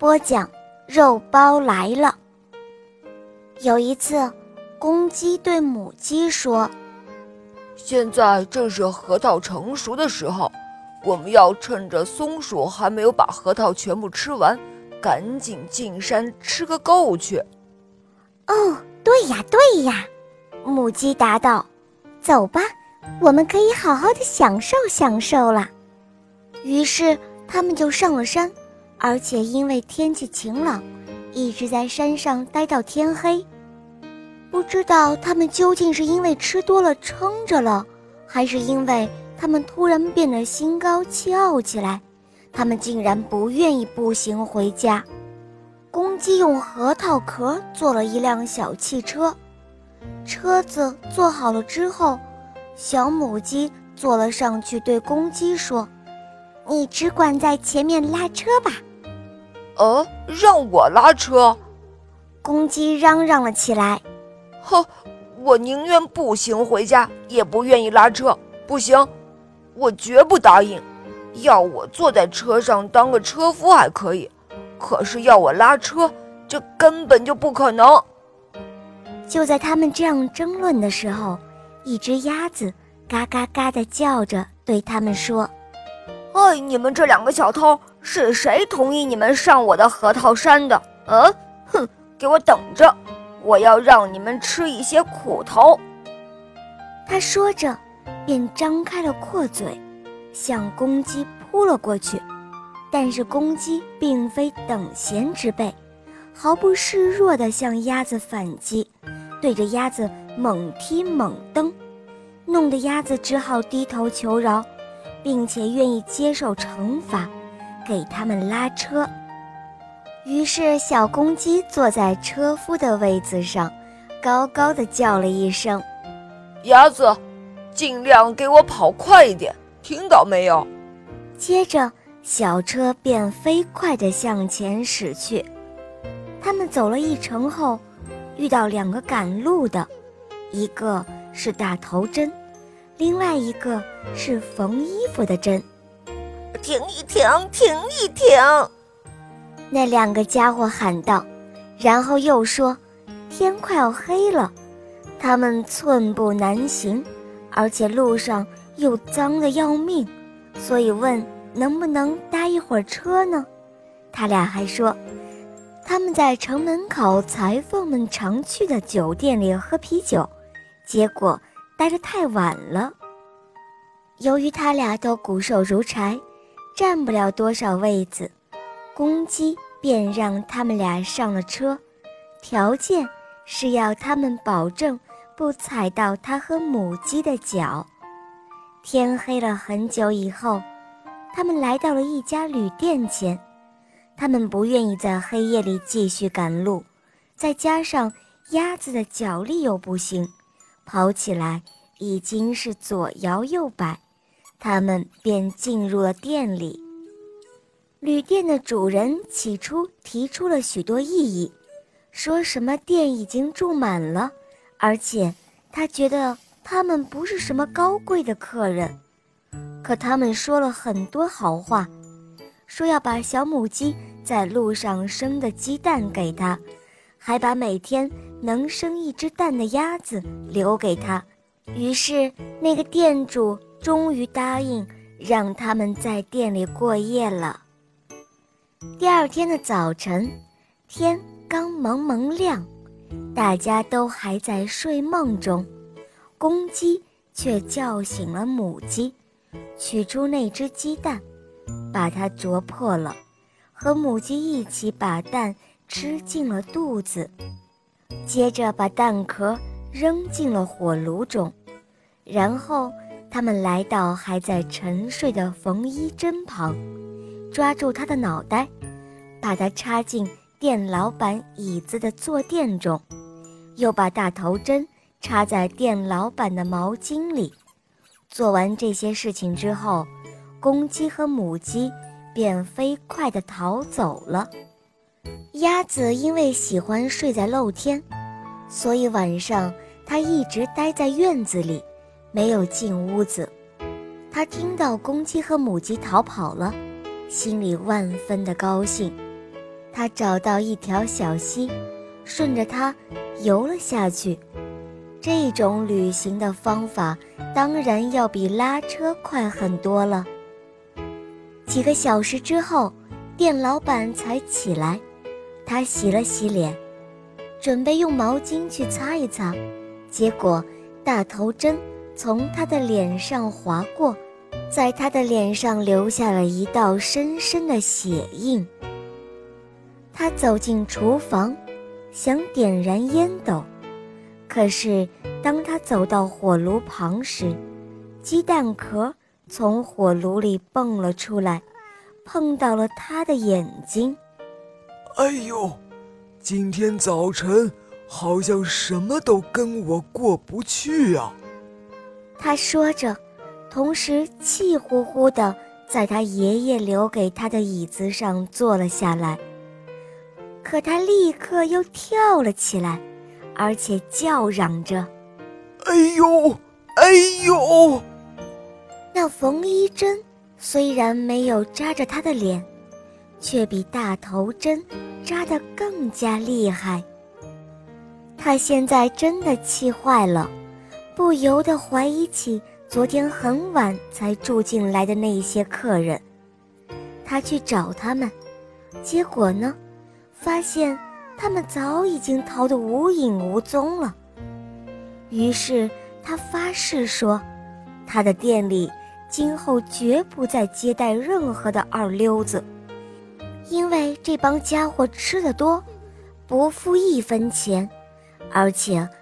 播讲：肉包来了。有一次，公鸡对母鸡说：“现在正是核桃成熟的时候，我们要趁着松鼠还没有把核桃全部吃完，赶紧进山吃个够去。”“哦，对呀，对呀。”母鸡答道，“走吧，我们可以好好的享受享受了。”于是，他们就上了山。而且因为天气晴朗，一直在山上待到天黑。不知道他们究竟是因为吃多了撑着了，还是因为他们突然变得心高气傲起来，他们竟然不愿意步行回家。公鸡用核桃壳做了一辆小汽车，车子做好了之后，小母鸡坐了上去，对公鸡说：“你只管在前面拉车吧。”呃，让我拉车，公鸡嚷嚷了起来。哼，我宁愿步行回家，也不愿意拉车。不行，我绝不答应。要我坐在车上当个车夫还可以，可是要我拉车，这根本就不可能。就在他们这样争论的时候，一只鸭子嘎嘎嘎地叫着，对他们说：“哎，你们这两个小偷！”是谁同意你们上我的核桃山的？嗯，哼，给我等着！我要让你们吃一些苦头。他说着，便张开了阔嘴，向公鸡扑了过去。但是公鸡并非等闲之辈，毫不示弱地向鸭子反击，对着鸭子猛踢猛蹬，弄得鸭子只好低头求饶，并且愿意接受惩罚。给他们拉车，于是小公鸡坐在车夫的位子上，高高的叫了一声：“鸭子，尽量给我跑快一点，听到没有？”接着，小车便飞快地向前驶去。他们走了一程后，遇到两个赶路的，一个是打头针，另外一个是缝衣服的针。停一停，停一停！那两个家伙喊道，然后又说：“天快要黑了，他们寸步难行，而且路上又脏得要命，所以问能不能搭一会儿车呢？”他俩还说，他们在城门口裁缝们常去的酒店里喝啤酒，结果待得太晚了。由于他俩都骨瘦如柴。占不了多少位子，公鸡便让他们俩上了车，条件是要他们保证不踩到他和母鸡的脚。天黑了很久以后，他们来到了一家旅店前，他们不愿意在黑夜里继续赶路，再加上鸭子的脚力又不行，跑起来已经是左摇右摆。他们便进入了店里。旅店的主人起初提出了许多异议，说什么店已经住满了，而且他觉得他们不是什么高贵的客人。可他们说了很多好话，说要把小母鸡在路上生的鸡蛋给他，还把每天能生一只蛋的鸭子留给他。于是那个店主。终于答应让他们在店里过夜了。第二天的早晨，天刚蒙蒙亮，大家都还在睡梦中，公鸡却叫醒了母鸡，取出那只鸡蛋，把它啄破了，和母鸡一起把蛋吃进了肚子，接着把蛋壳扔进了火炉中，然后。他们来到还在沉睡的缝衣针旁，抓住他的脑袋，把它插进店老板椅子的坐垫中，又把大头针插在店老板的毛巾里。做完这些事情之后，公鸡和母鸡便飞快地逃走了。鸭子因为喜欢睡在露天，所以晚上它一直待在院子里，没有进屋子。他听到公鸡和母鸡逃跑了，心里万分的高兴。他找到一条小溪，顺着它游了下去。这种旅行的方法当然要比拉车快很多了。几个小时之后，店老板才起来。他洗了洗脸，准备用毛巾去擦一擦，结果大头针从他的脸上划过，在他的脸上留下了一道深深的血印。他走进厨房，想点燃烟斗，可是当他走到火炉旁时，鸡蛋壳从火炉里蹦了出来，碰到了他的眼睛。哎呦，今天早晨好像什么都跟我过不去呀！他说着，同时气呼呼地在他爷爷留给他的椅子上坐了下来。可他立刻又跳了起来，而且叫嚷着：“哎呦，哎呦！”那缝衣针虽然没有扎着他的脸，却比大头针。扎得更加厉害。他现在真的气坏了，不由得怀疑起昨天很晚才住进来的那些客人。他去找他们，结果呢，发现他们早已经逃得无影无踪了。于是他发誓说，他的店里今后绝不再接待任何的二流子。因为这帮家伙吃的多，不付一分钱，而且